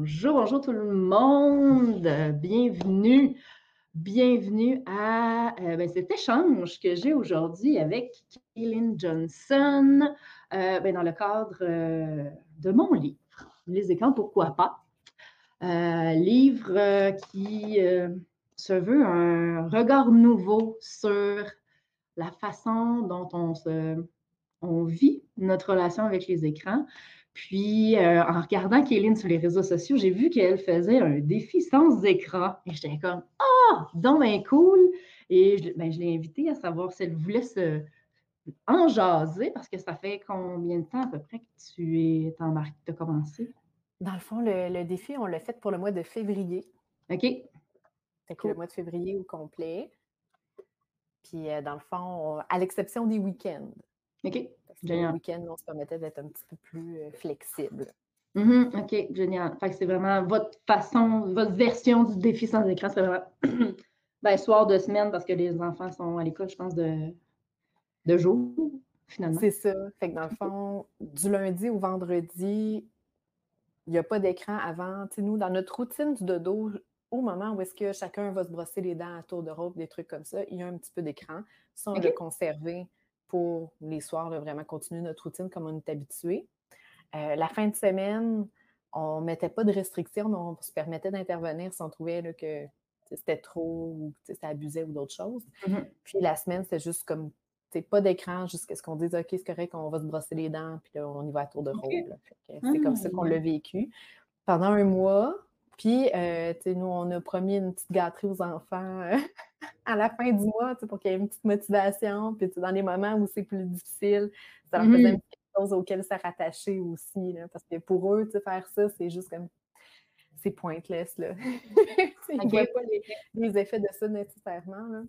Bonjour, bonjour tout le monde. Bienvenue, bienvenue à euh, ben, cet échange que j'ai aujourd'hui avec Kaylin Johnson euh, ben, dans le cadre euh, de mon livre, Les écrans, pourquoi pas. livre qui se veut un regard nouveau sur la façon dont on, vit notre relation avec les écrans. Puis, euh, en regardant Kéline sur les réseaux sociaux, j'ai vu qu'elle faisait un défi sans écran. Et j'étais comme, ah, oh, donc ben cool. Et je, ben, je l'ai invitée à savoir si elle voulait se en jaser, parce que ça fait combien de temps à peu près que tu es embarqué, tu as commencé? Dans le fond, le, défi, on l'a fait pour le mois de février. OK. C'était le mois de février au complet. Puis, euh, dans le fond, à l'exception des week-ends. OK. Le week-end, on se permettait d'être un petit peu plus euh, flexible. Mm-hmm. OK, génial. Fait que c'est vraiment votre façon, votre version du défi sans écran, c'est vraiment ben, soir de semaine parce que les enfants sont à l'école, je pense, de, de jour, finalement. C'est ça. Fait que dans le fond, du lundi au vendredi, il n'y a pas d'écran avant. Tu sais, nous, dans notre routine du dodo, au moment où est-ce que chacun va se brosser les dents à tour de robe, des trucs comme ça, il y a un petit peu d'écran. Ça, on l'a conservé pour les soirs vraiment continuer notre routine comme on est habitué. Euh, la fin de semaine, on ne mettait pas de restrictions, mais on se permettait d'intervenir si on trouvait que c'était trop ou ça abusait ou d'autres choses. Mm-hmm. Puis la semaine, c'était juste comme pas d'écran jusqu'à ce qu'on dise OK, c'est correct, on va se brosser les dents, puis là, on y va à tour de rôle. C'est comme ça qu'on l'a vécu. Pendant un mois, puis, euh, nous, on a promis une petite gâterie aux enfants euh, à la fin du mois, pour qu'il y ait une petite motivation. Puis, dans les moments où c'est plus difficile, ça leur faisait quelque chose auquel se rattacher aussi. parce que pour eux, faire ça, c'est juste comme. C'est pointless, là. Ils ne voient pas les, effets de ça nécessairement.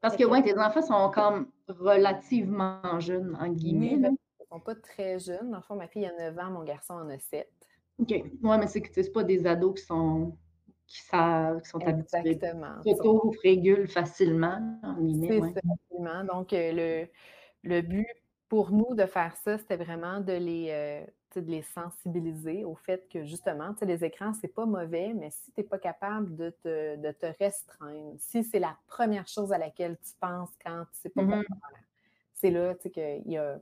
Parce que, ouais, tes enfants sont comme relativement jeunes, en guillemets. ils ne sont pas très jeunes. Dans le fond, ma fille a 9 ans, mon garçon en a 7. OK. Oui, mais c'est que c'est pas des ados qui sont qui savent, qui sont habitués. Exactement. Qui régulent facilement. C'est ça, absolument. Donc, euh, le, le, but pour nous de faire ça, c'était vraiment de les, euh, de les sensibiliser au fait que justement, les écrans, c'est pas mauvais, mais si tu n'es pas capable de te, de te, restreindre, si c'est la première chose à laquelle tu penses quand tu sais pas mm c'est là qu'il y a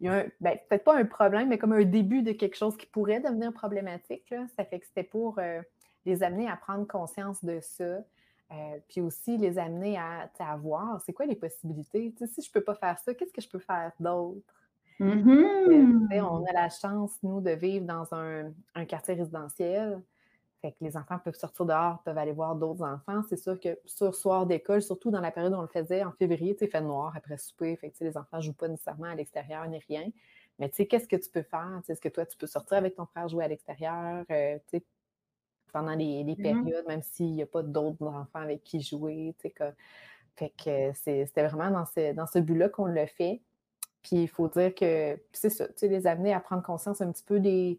il y a ben, peut-être pas un problème, mais comme un début de quelque chose qui pourrait devenir problématique. Là. Ça fait que c'était pour euh, les amener à prendre conscience de ça. Euh, puis aussi les amener à, à voir c'est quoi les possibilités. si je ne peux pas faire ça, qu'est-ce que je peux faire d'autre? Mm-hmm. on a la chance, nous, de vivre dans un, un quartier résidentiel. Fait que les enfants peuvent sortir dehors, peuvent aller voir d'autres enfants. C'est sûr que sur soir d'école, surtout dans la période où on le faisait en février, tu sais, fait noir après souper, fait que les enfants ne jouent pas nécessairement à l'extérieur ni rien. Mais tu sais, qu'est-ce que tu peux faire? Est-ce que toi, tu peux sortir avec ton frère jouer à l'extérieur? Euh, tu sais, pendant les, les mm-hmm. périodes, même s'il n'y a pas d'autres enfants avec qui jouer. Tu sais, que, fait que c'était vraiment dans ce, dans ce but-là qu'on l'a fait. Puis il faut dire que c'est ça, tu sais, les amener à prendre conscience un petit peu des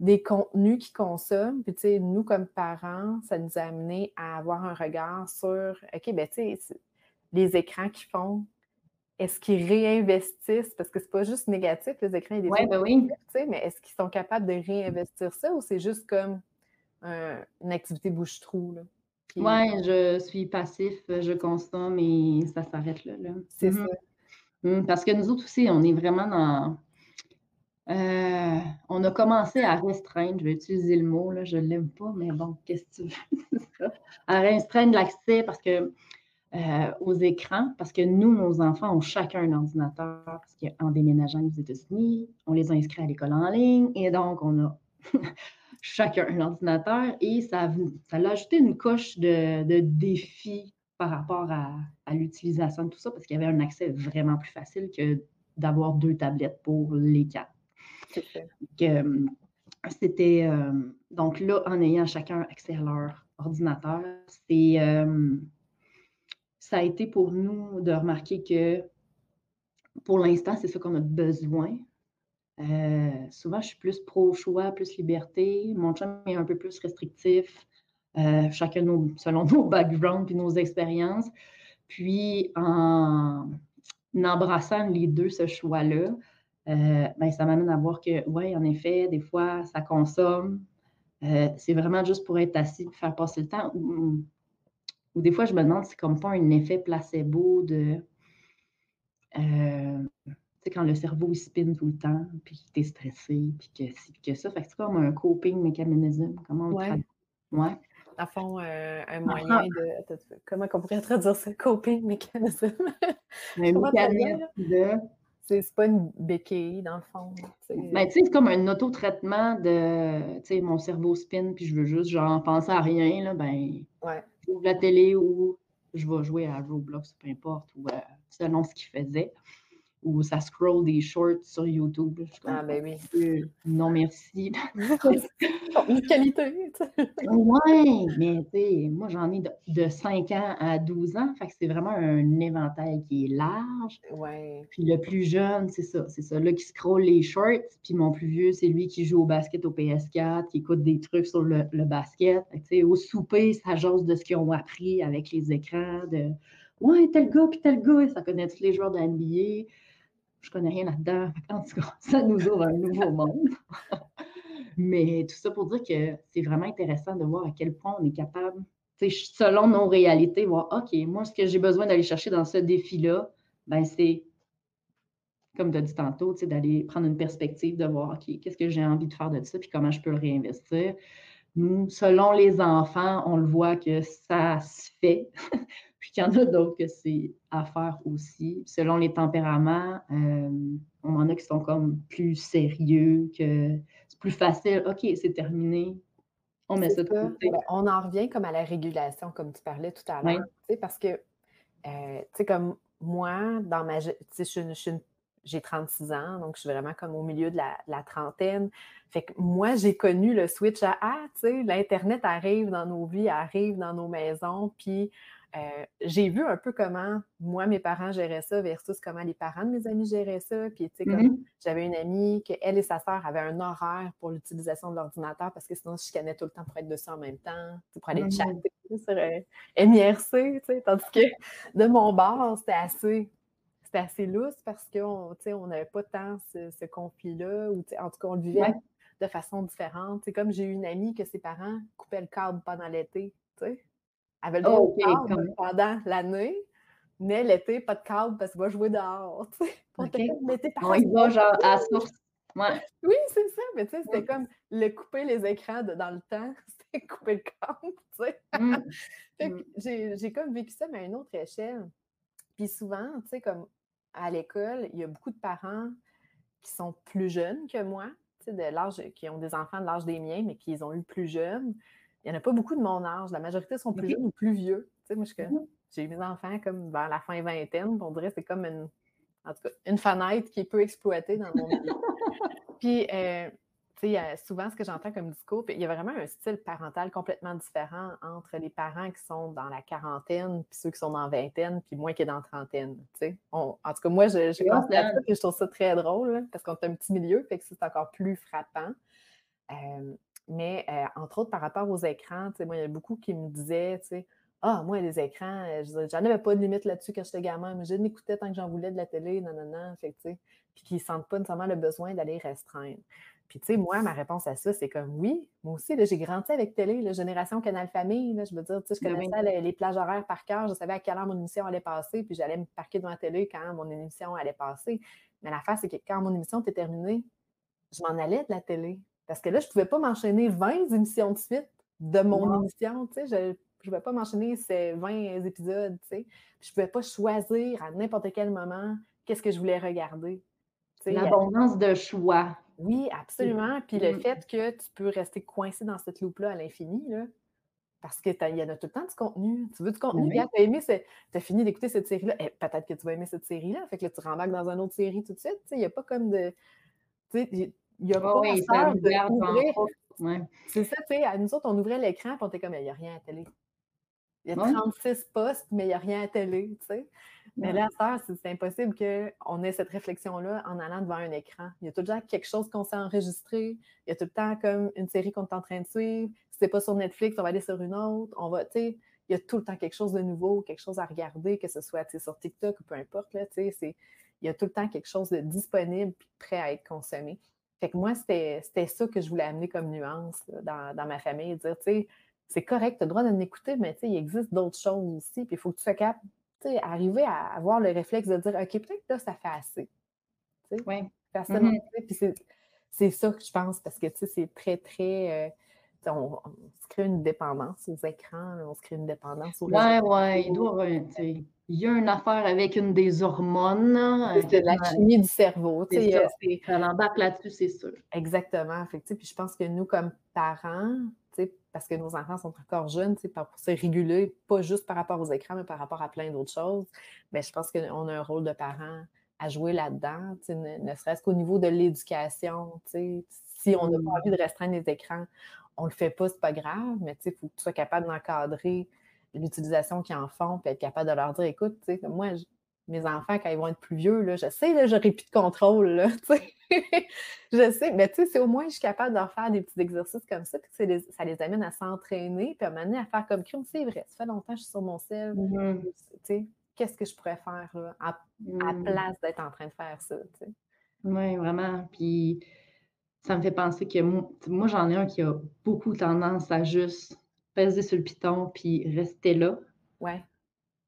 des contenus qu'ils consomment. Puis, tu sais, nous, comme parents, ça nous a amené à avoir un regard sur, OK, ben, tu sais, les écrans qu'ils font, est-ce qu'ils réinvestissent? Parce que c'est pas juste négatif, les écrans, et des ouais, ben oui. mais est-ce qu'ils sont capables de réinvestir ça ou c'est juste comme une activité bouche-trou? Oui, je suis passif, je consomme et ça s'arrête là. C'est mm-hmm. ça. Mm, parce que nous autres aussi, on est vraiment dans euh, on a commencé à restreindre, je vais utiliser le mot, là, je ne l'aime pas, mais bon, qu'est-ce que tu veux? à restreindre l'accès parce que euh, aux écrans, parce que nous, nos enfants ont chacun un ordinateur, parce qu'en déménageant aux États-Unis, on les a inscrits à l'école en ligne, et donc on a chacun un ordinateur, et ça, ça a ajouté une couche de, défis par rapport à, à l'utilisation de tout ça, parce qu'il y avait un accès vraiment plus facile que d'avoir deux tablettes pour les quatre. Euh, c'était euh, donc là, en ayant chacun accès à leur ordinateur, euh, ça a été pour nous de remarquer que pour l'instant, c'est ça qu'on a besoin. souvent, je suis plus pro-choix, plus liberté. Mon chum est un peu plus restrictif, chacun selon nos backgrounds et nos expériences. Puis, en embrassant les deux ce choix-là, euh, ben, ça m'amène à voir que, oui, en effet, des fois, ça consomme. euh, c'est vraiment juste pour être assis et faire passer le temps. Ou, des fois, je me demande si c'est comme pas un effet placebo de. Euh, tu sais, quand le cerveau il spin tout le temps, puis que tu es stressé, puis que ci, puis que ça. Fait que c'est comme un coping mécanisme. Comment on ouais. Ouais. À fond, euh, un moyen de. Comment on pourrait traduire ça? Coping mécanisme. un mécanisme de c'est pas une béquille, dans le fond. Ben, c'est comme un autotraitement de, tu sais, mon cerveau spin, puis je veux juste, genre, penser à rien, là, ben, ouais. j'ouvre la télé ou je vais jouer à Roblox, peu importe, ou euh, selon ce qu'il faisait ou ça scroll des shorts sur YouTube. ah, ben oui. Euh, non, merci. Une qualité. oui, mais tu sais, moi, j'en ai de, 5 ans à 12 ans. Fait que c'est vraiment un éventail qui est large. Ouais. Puis le plus jeune, c'est ça. C'est ça, là, qui scroll les shorts. Puis mon plus vieux, c'est lui qui joue au basket au PS4, qui écoute des trucs sur le, basket. Tu sais, au souper, ça jase de ce qu'ils ont appris avec les écrans. De Ouais, tel gars, puis tel gars, ça connaît tous les joueurs de NBA je connais rien là-dedans. En tout cas, ça nous ouvre un nouveau monde. Mais tout ça pour dire que c'est vraiment intéressant de voir à quel point on est capable, selon nos réalités, voir, OK, moi, ce que j'ai besoin d'aller chercher dans ce défi-là, ben c'est, comme tu as dit tantôt, d'aller prendre une perspective, de voir, OK, qu'est-ce que j'ai envie de faire de ça, puis comment je peux le réinvestir. Nous, selon les enfants, on le voit que ça se fait. Puis qu'il y en a d'autres que c'est à faire aussi. Selon les tempéraments, euh, on en a qui sont comme plus sérieux, que c'est plus facile. OK, c'est terminé. On met ça de côté. On en revient comme à la régulation, comme tu parlais tout à l'heure. Parce que, euh, tu sais, comme moi, dans ma. j'ai 36 ans, donc je suis vraiment comme au milieu de la, la trentaine. Fait que moi, j'ai connu le switch à Ah, tu sais, l'Internet arrive dans nos vies, arrive dans nos maisons, puis euh, j'ai vu un peu comment moi, mes parents géraient ça versus comment les parents de mes amis géraient ça. Puis, tu sais, comme mm-hmm. j'avais une amie que elle et sa sœur avaient un horaire pour l'utilisation de l'ordinateur parce que sinon, je chicanais tout le temps pour être dessus en même temps, pour aller mm-hmm. chatter sur euh, MIRC, tu sais. Tandis que de mon bord, c'était assez c'était assez lousse parce qu'on on n'avait pas tant ce, conflit-là, ou en tout cas, on le vivait de façon différente. C'est comme j'ai eu une amie que ses parents coupaient le câble pendant l'été, tu sais avait le droit au câble pendant l'année, mais l'été, pas de câble parce qu'il va jouer dehors. Okay. L'été, On y va genre à source. Ouais. Oui, c'est ça, mais tu sais, c'était comme le couper les écrans de, dans le temps, c'était couper le câble, tu sais. Mmh. mmh. j'ai comme vécu ça, mais à une autre échelle. Puis souvent, tu sais, comme à l'école, il y a beaucoup de parents qui sont plus jeunes que moi, tu sais, de l'âge, qui ont des enfants de l'âge des miens, mais qui les ont eu plus jeunes il n'y en a pas beaucoup de mon âge. La majorité sont plus jeunes ou plus vieux. Tu sais, moi, mmh j'ai eu mes enfants comme vers la fin vingtaine. On dirait que c'est comme une, en tout cas, une fenêtre qui est peu exploitée dans mon milieu. Puis, euh, tu sais, souvent, ce que j'entends comme discours, il y a vraiment un style parental complètement différent entre les parents qui sont dans la quarantaine, puis ceux qui sont dans la vingtaine, puis moi qui est dans la trentaine. Tu sais. en tout cas, moi, je, je, je trouve ça très drôle, parce qu'on est un petit milieu, fait que c'est encore plus frappant. Euh, mais euh, entre autres, par rapport aux écrans, moi, il y a beaucoup qui me disaient, ah, moi, les écrans, euh, j'en avais pas de limite là-dessus quand j'étais gamin, mais je n'écoutais tant que j'en voulais de la télé, non, non, non, fait tu sais, puis qu'ils ne sentent pas nécessairement le besoin d'aller restreindre. Puis, tu sais, moi, ma réponse à ça, c'est comme oui, moi aussi, j'ai grandi avec télé, la génération Canal Famille, là, je veux dire, tu sais, je ben connaissais les, plages horaires par cœur, je savais à quelle heure mon émission allait passer, puis j'allais me parquer devant la télé quand mon émission allait passer. Mais l'affaire, c'est que quand mon émission était terminée, je m'en allais de la télé. Parce que là, je ne pouvais pas m'enchaîner 20 émissions de suite de mon émission, tu sais, je ne pouvais pas m'enchaîner ces 20 épisodes, tu sais. Je ne pouvais pas choisir à n'importe quel moment qu'est-ce que je voulais regarder. L'abondance de choix. Oui, absolument. Puis le mm. fait que tu peux rester coincé dans cette loupe-là à l'infini, là, parce qu'il y en a tout le temps du contenu. Tu veux du contenu, tu as aimé, tu as fini d'écouter cette série-là, eh, peut-être que tu vas aimer cette série-là, fait que là, tu rembarques dans une autre série tout de suite. Il n'y a pas comme de. Il n'y a pas oui, de C'est ça, tu sais, à nous autres, on ouvrait l'écran et on était comme, il n'y a rien à télé. Il y a 36 postes, mais il n'y a rien à télé, tu sais. Mais là, ça, c'est impossible qu'on ait cette réflexion-là en allant devant un écran. Il y a tout le temps quelque chose qu'on s'est enregistré. Il y a tout le temps comme une série qu'on est en train de suivre. Si c'est pas sur Netflix, on va aller sur une autre. On va, tu sais, il y a tout le temps quelque chose de nouveau, quelque chose à regarder, que ce soit sur TikTok ou peu importe, là, tu sais, il y a tout le temps quelque chose de disponible et prêt à être consommé. Fait que moi, c'était ça que je voulais amener comme nuance dans, dans, ma famille, dire, tu sais, c'est correct, tu as le droit de m'écouter, mais tu sais, il existe d'autres choses aussi, puis il faut que tu sois capable, tu sais, arriver à avoir le réflexe de dire, OK, peut-être que là, ça fait assez. Tu sais, oui. Mm-hmm. Puis c'est ça que je pense, parce que, tu sais, c'est très, très... Euh, on, se crée une dépendance aux écrans, on se crée une dépendance aux Ouais, ouais, il doit il y a une affaire avec une des hormones. C'est la chimie du cerveau. Ça, ça l'embarque là-dessus, c'est sûr. Exactement. Fait, puis je pense que nous, comme parents, parce que nos enfants sont encore jeunes, pour se réguler, pas juste par rapport aux écrans, mais par rapport à plein d'autres choses, mais je pense qu'on a un rôle de parent à jouer là-dedans, ne, ne serait-ce qu'au niveau de l'éducation. Si on n'a pas mmh. envie de restreindre les écrans, on le fait pas, c'est pas grave, mais il faut que tu sois capable d'encadrer l'utilisation qu'ils en font, puis être capable de leur dire, écoute, moi, mes enfants, quand ils vont être plus vieux, là, je sais, là, j'aurai plus de contrôle, là, je sais, mais tu sais, c'est au moins, je suis capable de leur faire des petits exercices comme ça, puis que ça les amène à s'entraîner, puis à m'amener à faire comme crime, c'est vrai, ça fait longtemps que je suis sur mon sel, mmh tu sais, qu'est-ce que je pourrais faire, là, à, mmh. place d'être en train de faire ça, tu sais. Oui, vraiment, puis ça me fait penser que moi, j'en ai un qui a beaucoup tendance à juste peser sur le piton puis rester là. Ouais.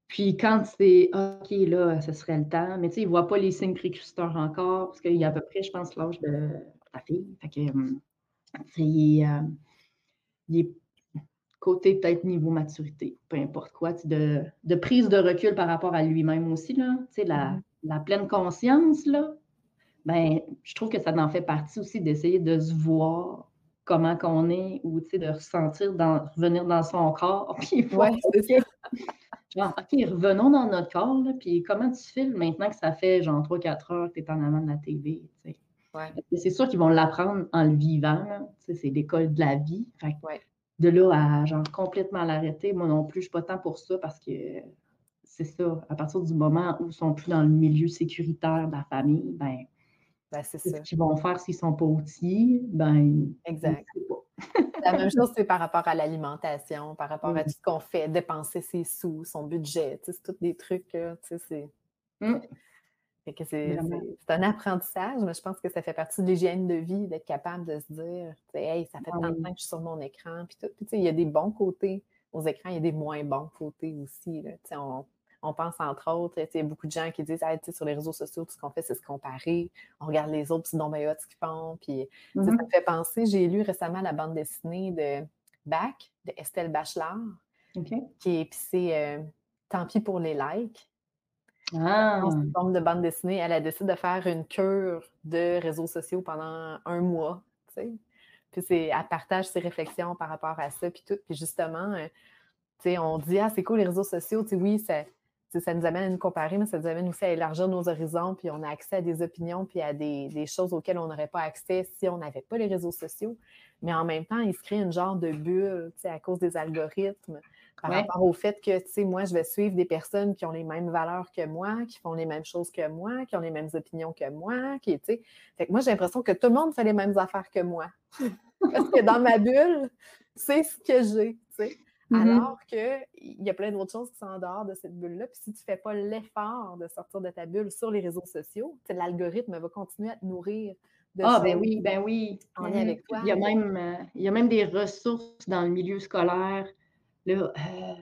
Puis quand c'est OK, là, ce serait le temps, mais tu sais, il ne voit pas les signes précurseurs encore, parce qu'il y a à peu près, je pense, l'âge de ta fille. Fait que, hum, il, est, euh, il est côté peut-être niveau maturité, peu importe quoi, de, de prise de recul par rapport à lui-même aussi, là. Tu sais, la, mm-hmm. la pleine conscience, là, ben, je trouve que ça en fait partie aussi d'essayer de se voir comment qu'on est ou de ressentir, dans, revenir dans son corps. Puis ouais, genre, OK, revenons dans notre corps, là, puis comment tu files maintenant que ça fait genre 3-4 heures que tu es en avant de la TV? Ouais. C'est sûr qu'ils vont l'apprendre en le vivant. C'est l'école de la vie. De là à genre complètement l'arrêter, moi non plus, je ne suis pas tant pour ça parce que c'est ça. À partir du moment où ils ne sont plus dans le milieu sécuritaire de la famille, ben ben, c'est qu'ils vont faire s'ils ne sont pas outils. Ben, exact. La même chose, c'est par rapport à l'alimentation, par rapport à tout ce qu'on fait, dépenser ses sous, son budget. C'est tous des trucs, c'est. Mmh. C'est un apprentissage, mais je pense que ça fait partie de l'hygiène de vie, d'être capable de se dire Hey, ça fait tant de temps que je suis sur mon écran. Puis, tout. il y a des bons côtés aux écrans, il y a des moins bons côtés aussi. Là. On, on pense entre autres, il y a beaucoup de gens qui disent sur les réseaux sociaux, tout ce qu'on fait, c'est se comparer. On regarde les autres, c'est non ce qu'ils font. Puis, Ça mm-hmm. me fait penser, j'ai lu récemment la bande dessinée de Bac de Estelle Bachelard. Qui est, puis c'est euh, Tant pis pour les likes. Ah. Une forme de bande dessinée. Elle a décidé de faire une cure de réseaux sociaux pendant un mois. Puis c'est, elle partage ses réflexions par rapport à ça, puis tout. Puis justement, euh, on dit, ah, c'est cool les réseaux sociaux, oui, ça, ça nous amène à nous comparer, mais ça nous amène aussi à élargir nos horizons, puis on a accès à des opinions, puis à des, choses auxquelles on n'aurait pas accès si on n'avait pas les réseaux sociaux. Mais en même temps, il se crée une genre de bulle à cause des algorithmes, par rapport au fait que, moi, je vais suivre des personnes qui ont les mêmes valeurs que moi, qui font les mêmes choses que moi, qui ont les mêmes opinions que moi, qui, tu Fait que moi, j'ai l'impression que tout le monde fait les mêmes affaires que moi. Parce que dans ma bulle, c'est ce que j'ai, tu sais. Mmh Alors qu'il y a plein d'autres choses qui sont en dehors de cette bulle-là. Puis si tu ne fais pas l'effort de sortir de ta bulle sur les réseaux sociaux, l'algorithme va continuer à te nourrir de Ah, ben oui, ben oui. En lien mmh avec toi. Il y, a même, euh, il y a même des ressources dans le milieu scolaire. Euh,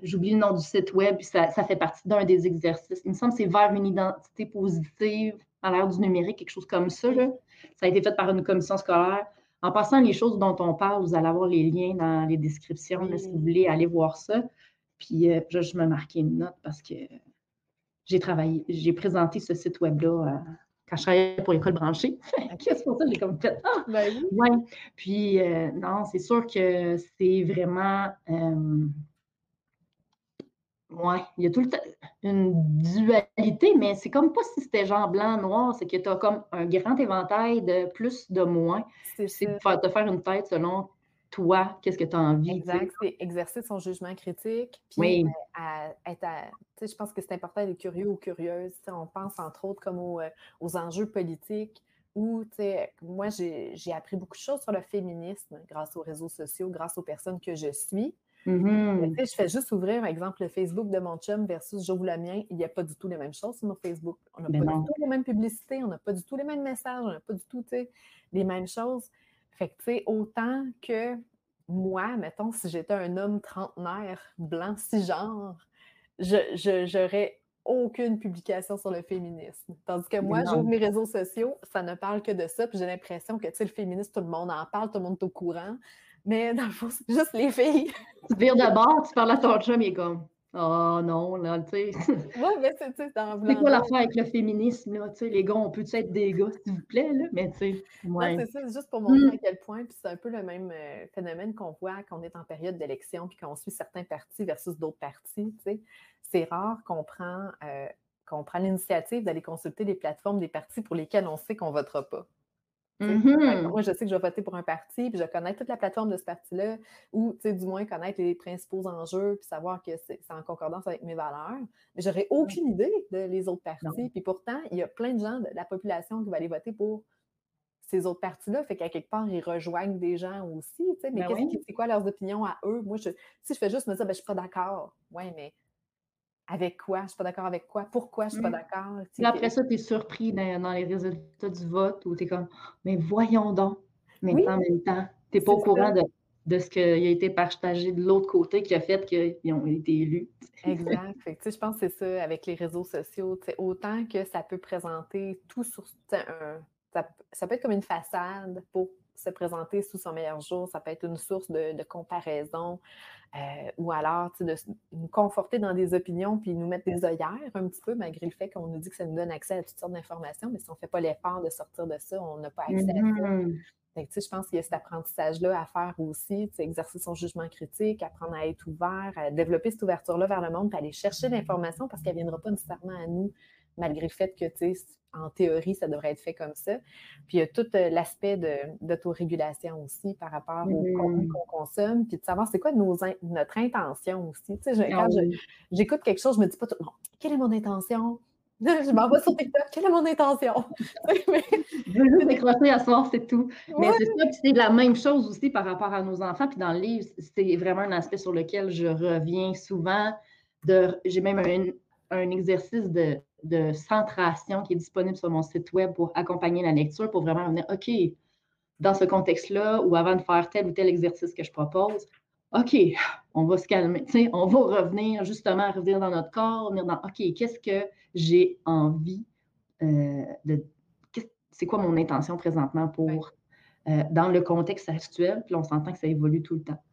j'oublie le nom du site web, ça, ça fait partie d'un des exercices. Il me semble que c'est vers une identité positive à l'ère du numérique, quelque chose comme ça. Là. Ça a été fait par une commission scolaire. En passant les choses dont on parle, vous allez avoir les liens dans les descriptions si vous voulez aller voir ça. Puis euh, je me marqué une note parce que j'ai travaillé, j'ai présenté ce site web-là euh, quand je travaillais pour l'école branchée. Qu'est-ce pour ça j'ai comme fait Ah! Ben ouais. Puis euh, non, c'est sûr que c'est vraiment oui, il y a tout le temps une dualité, mais c'est comme pas si c'était genre blanc-noir, c'est que tu as comme un grand éventail de plus, de moins. C'est de te faire une tête selon toi, qu'est-ce que tu as envie. Exact, c'est exercer son jugement critique. Puis oui. être je pense que c'est important d'être curieux ou curieuse. On pense entre autres comme aux, euh, aux enjeux politiques où, moi, j'ai appris beaucoup de choses sur le féminisme grâce aux réseaux sociaux, grâce aux personnes que je suis. Mhm. je fais juste ouvrir, par exemple, le Facebook de mon chum versus j'ouvre le mien. Il n'y a pas du tout les mêmes choses sur mon Facebook. On n'a Ben pas non. du tout les mêmes publicités, on n'a pas du tout les mêmes messages, on n'a pas du tout les mêmes choses. Fait que, tu sais, autant que moi, mettons, si j'étais un homme trentenaire, blanc, cisgenre, je, j'aurais aucune publication sur le féminisme. Tandis que moi, Ben j'ouvre mes réseaux sociaux, ça ne parle que de ça, puis j'ai l'impression que, tu sais, le féminisme, tout le monde en parle, tout le monde est au courant. Mais dans le fond, c'est juste les filles. Tu vires de bord, tu parles à ton chum, il est comme Oh non, là, tu sais. Oui, mais c'est, tu sais, C'est quoi l'affaire avec le féminisme, là? Tu sais, les gars, on peut être des gars, s'il vous plaît, là? Mais tu sais, ouais. c'est ça, c'est juste pour montrer Mm. à quel point, puis c'est un peu le même euh, phénomène qu'on voit quand on est en période d'élection, puis qu'on suit certains partis versus d'autres partis. tu sais. C'est rare qu'on prend, euh, qu'on prend l'initiative d'aller consulter les plateformes des partis pour lesquels on sait qu'on ne votera pas. Mhm. Moi, je sais que je vais voter pour un parti, puis je connais toute la plateforme de ce parti-là, ou du moins connaître les principaux enjeux, puis savoir que c'est c'est en concordance avec mes valeurs. Mais j'aurais aucune idée de les autres partis. Puis pourtant, il y a plein de gens de la population qui va aller voter pour ces autres partis-là. Fait qu'à quelque part, ils rejoignent des gens aussi. Mais Ben qu'est-ce oui. qui- c'est quoi leurs opinions à eux? Moi, je, si je fais juste me dire, ben, je suis pas d'accord. Oui, mais avec quoi? Je suis pas d'accord avec quoi? Pourquoi je suis pas Mm. d'accord? Tu sais, Puis après ça, tu es surpris dans, dans les résultats du vote où tu es comme Mais voyons donc. Mais Oui. en même temps, tu n'es pas au courant de, de ce qui a été partagé de l'autre côté qui a fait qu'ils ont été élus. Exact. Fait que, je pense que c'est ça avec les réseaux sociaux. Autant que ça peut présenter tout sur un. Ça, ça peut être comme une façade pour se présenter sous son meilleur jour. Ça peut être une source de, de comparaison. euh, ou alors de nous conforter dans des opinions puis nous mettre des œillères un petit peu, malgré le fait qu'on nous dit que ça nous donne accès à toutes sortes d'informations. Mais si on ne fait pas l'effort de sortir de ça, on n'a pas accès à ça. Mhm. Tu sais, je pense qu'il y a cet apprentissage-là à faire aussi, tu sais, exercer son jugement critique, apprendre à être ouvert, à développer cette ouverture-là vers le monde, puis aller chercher l'information parce qu'elle ne viendra pas nécessairement à nous, malgré le fait que, tu sais, en théorie, ça devrait être fait comme ça. Puis il y a tout euh, l'aspect d'autorégulation aussi par rapport au contenu qu'on consomme, puis de savoir c'est quoi nos in- notre intention aussi. Tu sais, je- Ah quand oui. j'écoute quelque chose, je me dis pas tout, bon, quelle est mon intention? Je m'en vais sur TikTok, quelle est mon intention? Mais- Je veux décrocher à soir, c'est tout. Mais Ouais. c'est ça, c'est la même chose aussi par rapport à nos enfants. Puis dans le livre, c'est vraiment un aspect sur lequel je reviens souvent. De, j'ai même un, un exercice de, de centration qui est disponible sur mon site web pour accompagner la lecture, pour vraiment venir, OK, dans ce contexte-là, ou avant de faire tel ou tel exercice que je propose, OK, on va se calmer, tu sais, on va revenir justement, revenir dans notre corps, revenir dans, OK, qu'est-ce que j'ai envie euh, de, c'est quoi mon intention présentement pour, euh, dans le contexte actuel, puis on s'entend que ça évolue tout le temps.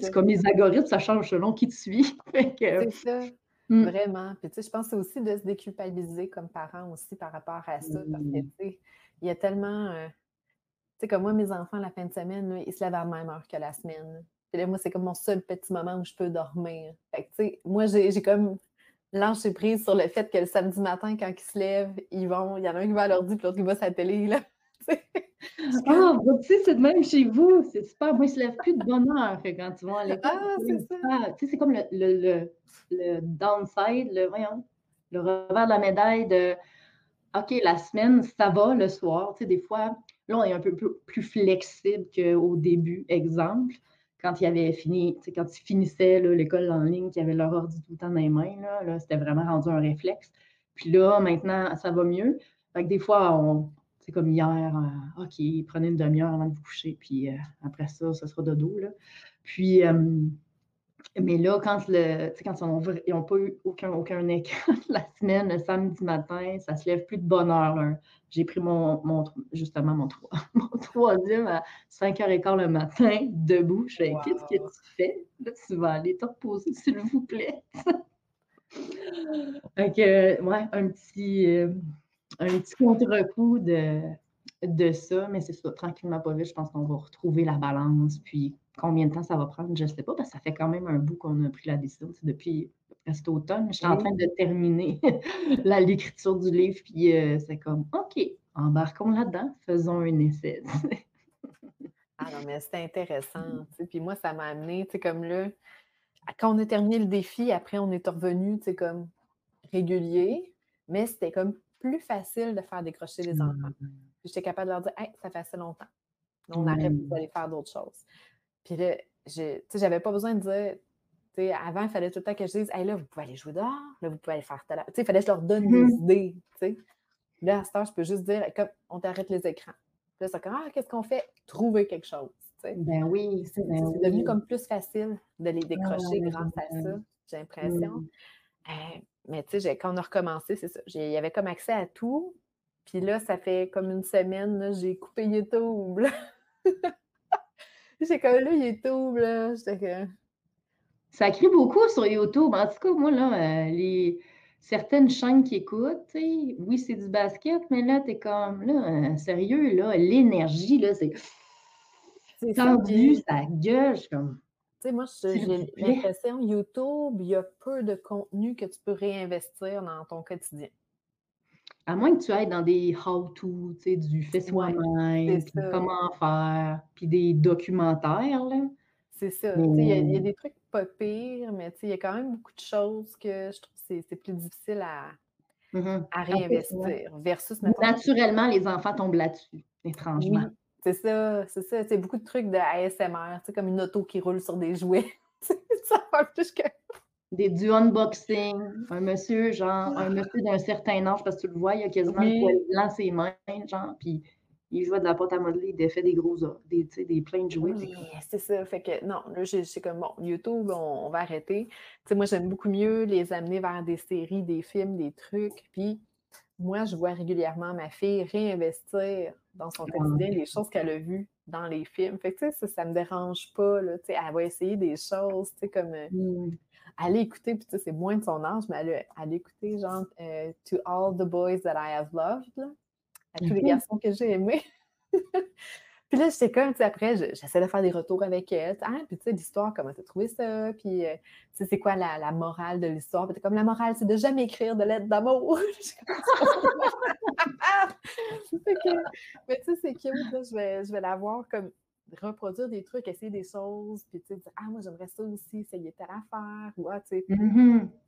C'est comme les algorithmes, ça change selon qui te suit. C'est ça. Hmm, Vraiment. Puis, tu sais, je pense que c'est aussi de se déculpabiliser comme parent aussi par rapport à ça. Parce que, tu Mm. sais, il y a tellement. euh, tu sais, comme moi, mes enfants, la fin de semaine, là, ils se lèvent à la même heure que la semaine. Puis là, moi, c'est comme mon seul petit moment où je peux dormir. Fait que, tu sais, moi, j'ai comme lâché prise sur le fait que le samedi matin, quand ils se lèvent, ils vont. Il y en a un qui va à l'ordi, puis l'autre qui va la télé, là. Tu je Ah, vous tu sais, c'est de même chez vous. C'est super. Moi, ils ne se lèvent plus de bonne heure fait, quand ils vont à l'école. Ah, c'est ça. Tu sais, c'est comme le, le, le, le downside, le, voyons, le revers de la médaille de OK, la semaine, ça va le soir. Tu sais, des fois, là, on est un peu plus, plus flexible qu'au début, exemple. Quand ils avaient fini, tu sais, quand ils finissaient l'école en ligne, qu'ils avaient leur ordi tout le temps dans les mains, là, là, c'était vraiment rendu un réflexe. Puis là, maintenant, ça va mieux. Fait que des fois, on, c'est comme hier, euh, OK, prenez une demi-heure avant de vous coucher, puis euh, après ça, ce sera dodo. Là. Puis, euh, mais là, quand, le, quand ils n'ont pas eu aucun, aucun écran la semaine, le samedi matin, ça se lève plus de bonne heure. là. J'ai pris mon, mon- justement mon, troi- mon troisième à 5h15 le matin, debout. Je fais, Wow. qu'est-ce que tu fais? Là, tu vas aller te reposer, s'il vous plaît. Que, ouais, un petit, un petit contre-coup de, de ça, mais c'est ça, tranquillement, pas vite, je pense qu'on va retrouver la balance. Puis combien de temps ça va prendre, je ne sais pas, parce que ça fait quand même un bout qu'on a pris la décision. C'est depuis presque automne. Je suis en train de terminer l'écriture du livre, puis euh, c'est comme, OK, embarquons là-dedans, faisons un essai. Ah non, mais c'était intéressant. tu sais. Puis moi, ça m'a amené, tu sais, comme là, quand on a terminé le défi, après, on est revenu, tu sais, comme régulier, mais c'était comme plus facile de faire décrocher les enfants. Puis j'étais capable de leur dire, hey, ça fait assez longtemps. On arrête Mm. d'aller faire d'autres choses. Puis là, j'avais pas besoin de dire, avant, il fallait tout le temps que je dise, hey, là, vous pouvez aller jouer dehors, là, vous pouvez aller faire tel. Il fallait que je leur donne des mmh idées. sais. Là, à ce temps, je peux juste dire, comme, on t'arrête les écrans. Là, c'est comme, ah, qu'est-ce qu'on fait? Trouver quelque chose. Ben oui. C'est ben devenu comme plus facile de les décrocher grâce à ça, j'ai l'impression. Mmh. Mais tu sais, quand on a recommencé, c'est ça. Il y avait comme accès à tout. Puis là, ça fait comme une semaine, j'ai coupé YouTube. j'ai comme là, YouTube, là. J'étais que. Ça crie beaucoup sur YouTube. En tout cas, moi, là, euh, les certaines chaînes qui écoutent, oui, c'est du basket, mais là, tu es comme, là, euh, sérieux, là, l'énergie, là, c'est tendu, ça gueule, comme... Tu sais, moi, j'ai l'impression, YouTube, il y a peu de contenu que tu peux réinvestir dans ton quotidien. À moins que tu ailles dans des how-to, tu sais, du fait soi-même, comment faire, puis des documentaires, là. C'est ça. Il y, a des trucs pas pires, mais il y a quand même beaucoup de choses que je trouve que c'est plus difficile à, mmh à réinvestir. Versus, Naturellement, les enfants tombent là-dessus, étrangement. C'est ça, c'est ça. C'est beaucoup de trucs de ASMR, comme une auto qui roule sur des jouets. ça va plus que des, du unboxing, un monsieur, genre, un monsieur d'un certain âge, parce que tu le vois, il a quasiment le poil blanc ses mains, genre, puis il jouait de la porte à modeler, il fait des gros, des, des plein de jouets. Oui, c'est ça. Fait que non, là, c'est comme bon, YouTube, on, va arrêter. Tu sais, moi, j'aime beaucoup mieux les amener vers des séries, des films, des trucs. Puis moi, je vois régulièrement ma fille réinvestir dans son quotidien les choses qu'elle a vues dans les films. Fait que tu sais, ça, ça me dérange pas. Là, tu sais, elle va essayer des choses, tu sais, comme. Euh, mmh aller écouter, puis tu sais, c'est moins de son âge, mais aller, aller écouter, genre, euh, To All the Boys That I Have Loved, là, à tous les garçons que j'ai aimés. puis là, j'étais comme, tu après, j'essaie de faire des retours avec elle. Ah, puis tu sais, l'histoire, comment t'as trouvé ça? Puis, euh, tu sais, c'est quoi la, morale de l'histoire? Puis t'es comme, la morale, c'est de jamais écrire de lettres d'amour. mais tu sais, c'est cute, là, je vais, je vais la voir comme reproduire des trucs, essayer des choses, puis tu sais, dire, ah, moi, j'aimerais ça aussi, essayer telle affaire, ou ah, tu sais.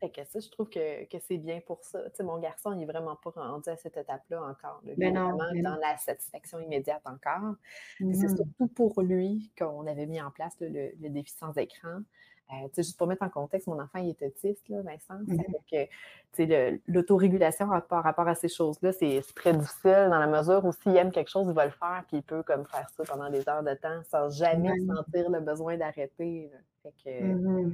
Fait que ça, je trouve que, que c'est bien pour ça. Tu sais, mon garçon, il n'est vraiment pas rendu à cette étape-là encore. est vraiment dans la satisfaction immédiate encore. C'est mm-hmm. surtout pour lui qu'on avait mis en place le, le, défi sans écran. Euh, juste pour mettre en contexte, mon enfant, il est autiste, là, Vincent. Mmh. L'autorégulation par rapport à ces choses-là, c'est très difficile dans la mesure où s'il aime quelque chose, il va le faire, puis il peut comme faire ça pendant des heures de temps sans jamais sentir le besoin d'arrêter. Mmh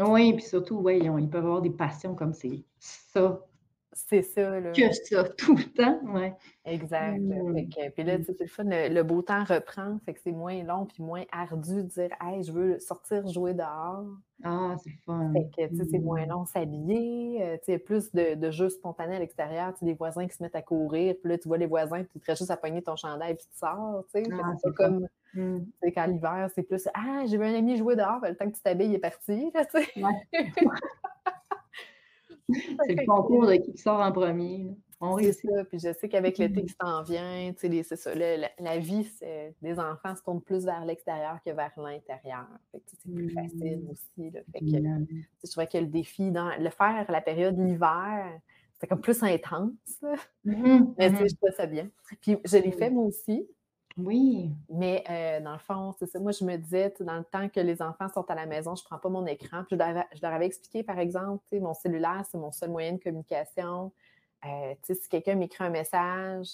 oui, puis surtout, ouais, ils, peuvent avoir des passions comme c'est ça c'est ça, là. Que ça, tout le temps, ouais. Exact. Mmh. puis là, c'est le fun, le, beau temps reprend, fait que c'est moins long puis moins ardu de dire « Hey, je veux sortir jouer dehors ». Ah, c'est fun. Fait que, tu sais, c'est moins mmh. long s'habiller, euh, tu sais, plus de, de jeux spontanés à l'extérieur, tu sais, des voisins qui se mettent à courir, puis là, tu vois les voisins, puis tu te juste à pogner ton chandail, puis tu sors, tu sais. Ah, c'est comme, tu sais, quand l'hiver, c'est plus « Ah, j'ai vu un ami jouer dehors, le temps que tu t'habilles, il est parti, tu sais. c'est le concours de qui sort en premier. On réussit. Ça. Puis je sais qu'avec l'été qui s'en vient, c'est ça. la, vie des enfants se tourne plus vers l'extérieur que vers l'intérieur. C'est plus facile mmh. aussi. Fait que, je trouvais que le défi, dans le faire la période l'hiver, c'était comme plus intense. Mmh Mais je trouve ça bien. Puis je l'ai fait moi aussi. Oui. Mais euh, dans le fond, c'est ça. Moi, je me disais, dans le temps que les enfants sont à la maison, je ne prends pas mon écran. Je leur avais, expliqué, par exemple, mon cellulaire, c'est mon seul moyen de communication. Euh, si quelqu'un m'écrit un message,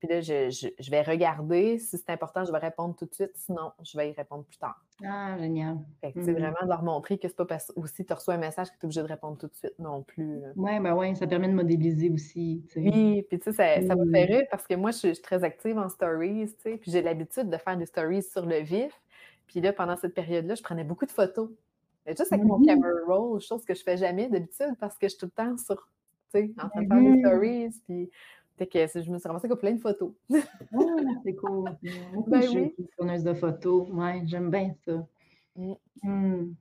puis là, je, vais regarder. Si c'est important, je vais répondre tout de suite. Sinon, je vais y répondre plus tard. Ah, génial. Fait que, c'est mmh. vraiment de leur montrer que c'est pas parce aussi tu reçois un message que tu es obligé de répondre tout de suite non plus. Oui, ben ouais, ça permet de modéliser aussi. Oui, puis tu sais, ça, ça, me fait mmh. rire parce que moi, je suis très active en stories, tu sais, puis j'ai l'habitude de faire des stories sur le vif. Puis là, pendant cette période-là, je prenais beaucoup de photos. Mais juste avec mon mmh camera roll, chose que je fais jamais d'habitude parce que je suis tout le temps sur, tu sais, en train de faire des stories. Puis que je me suis ramassée avec plein de photos. c'est cool. ben, je oui. de photos. Ouais, j'aime bien ça. Mm. Mm.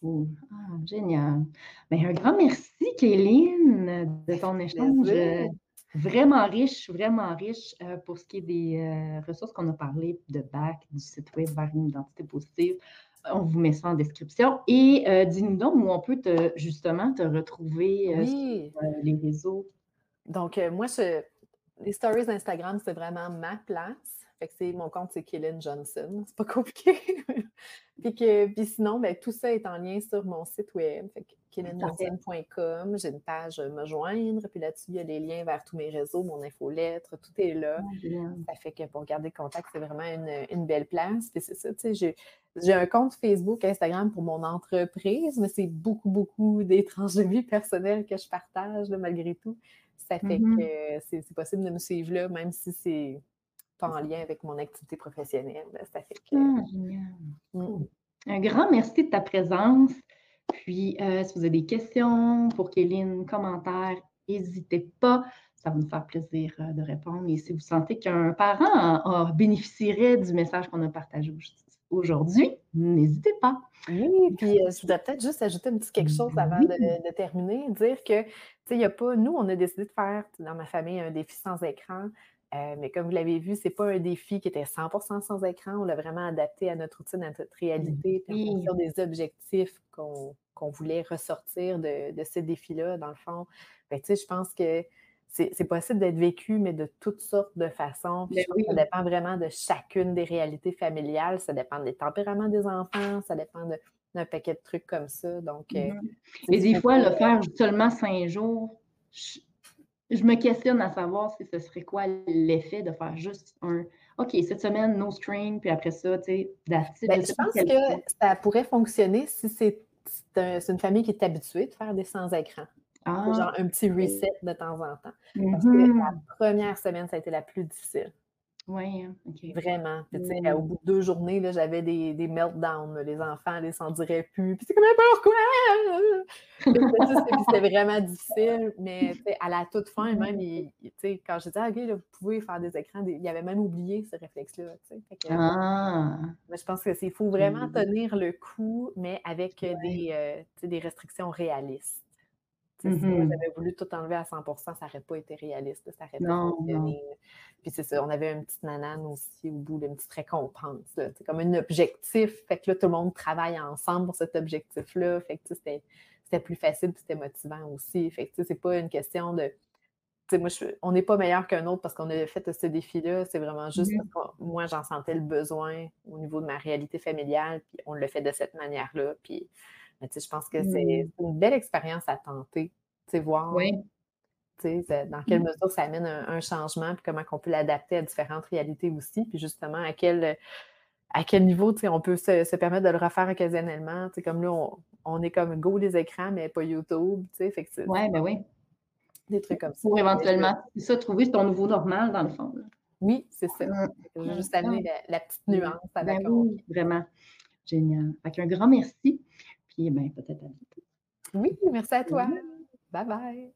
Cool. Ah, génial. Ben, un grand merci, Kéline, de ton échange. Euh, vraiment riche, vraiment riche euh, pour ce qui est des euh, ressources qu'on a parlé de BAC, du site web vers une identité positive. On vous met ça en description. Et dis-nous donc où on peut te, justement te retrouver sur les réseaux. Donc, moi, les stories d'Instagram, c'est vraiment ma place. Fait que c'est, mon compte, c'est Killen Johnson. C'est pas compliqué. puis, que, puis sinon, ben, tout ça est en lien sur mon site web. Fait. J'ai une page Me joindre. Puis là-dessus, il y a les liens vers tous mes réseaux, mon infolettre, tout est là. ça fait que pour garder contact, c'est vraiment une, belle place. Puis c'est ça, tu sais, j'ai, un compte Facebook, Instagram pour mon entreprise, mais c'est beaucoup, beaucoup d'étranges de vie personnelle que je partage, malgré tout. Ça fait mm-hmm. que c'est, possible de me suivre là, même si c'est pas en lien avec mon activité professionnelle. Ça fait que... Ah, mm. Un grand merci de ta présence. Puis, euh, si vous avez des questions pour Kéline, commentaires, n'hésitez pas. Ça va nous faire plaisir euh, de répondre. Et si vous sentez qu'un parent bénéficierait du message qu'on a partagé aujourd'hui, n'hésitez pas. Oui, puis euh, je voudrais peut-être juste ajouter un petit quelque chose avant de, terminer, dire que, tu sais, il n'y a pas, nous, on a décidé de faire dans ma famille un défi sans écran. Euh, mais comme vous l'avez vu, ce n'est pas un défi qui était 100% sans écran. On l'a vraiment adapté à notre routine, à notre réalité, puis en fonction des objectifs qu'on voulait ressortir de, de ce défi-là, dans le fond. Ben, je pense que c'est possible d'être vécu, mais de toutes sortes de façons. Ben ça dépend vraiment de chacune des réalités familiales. Ça dépend des tempéraments des enfants, ça dépend d'un paquet de trucs comme ça. Donc, euh. Et des fois, le faire seulement cinq jours, je me questionne à savoir si ce serait quoi l'effet de faire juste un OK, cette semaine, no string, puis après ça, tu sais, ben, Je pense que ça pourrait fonctionner si c'est une famille qui est habituée de faire des sans-écran. Ah, genre un petit reset de temps en temps. Parce que mm-hmm. la première semaine, ça a été la plus difficile. Oui, hein, Vraiment. Au bout de deux journées, j'avais des, des meltdowns. Les enfants ne s'en diraient plus. Puis c'est comme pourquoi? C'était vraiment difficile. Mais à la toute fin, même, quand j'ai dit ah, OK, vous pouvez faire des écrans, il avait même oublié ce réflexe-là. Ah. Mais je pense qu'il faut vraiment tenir le coup, mais avec des, euh, des restrictions réalistes. Si mm-hmm. j'avais voulu tout enlever à 100% ça n'aurait pas été réaliste, ça pas fonctionné. Puis c'est ça, on avait une petite nanane aussi au bout, une petite récompense. C'est comme un objectif. Fait que là, tout le monde travaille ensemble pour cet objectif-là. Fait que c'était plus facile, puis c'était motivant aussi. Fait que c'est pas une question de. Moi, on n'est pas meilleur qu'un autre parce qu'on a fait ce défi-là. C'est vraiment juste mm-hmm. parce que moi, j'en sentais le besoin au niveau de ma réalité familiale, puis on le fait de cette manière-là. Puis mais je pense que c'est mmh. une belle expérience à tenter, voir dans quelle mmh. mesure ça amène un, changement, puis comment on peut l'adapter à différentes réalités aussi, puis justement à quel, à quel niveau on peut se, permettre de le refaire occasionnellement. Comme là, on, est comme go les écrans, mais pas YouTube. Oui, ben oui. Des trucs comme ça. Pour éventuellement, c'est ça, trouver ton nouveau normal, dans le fond. Oui, c'est ça. Mmh. Juste amener la, petite nuance avec ben Vraiment. Génial. un grand merci. Puis, ben, peut-être à bientôt. Oui, merci à toi. Bye bye.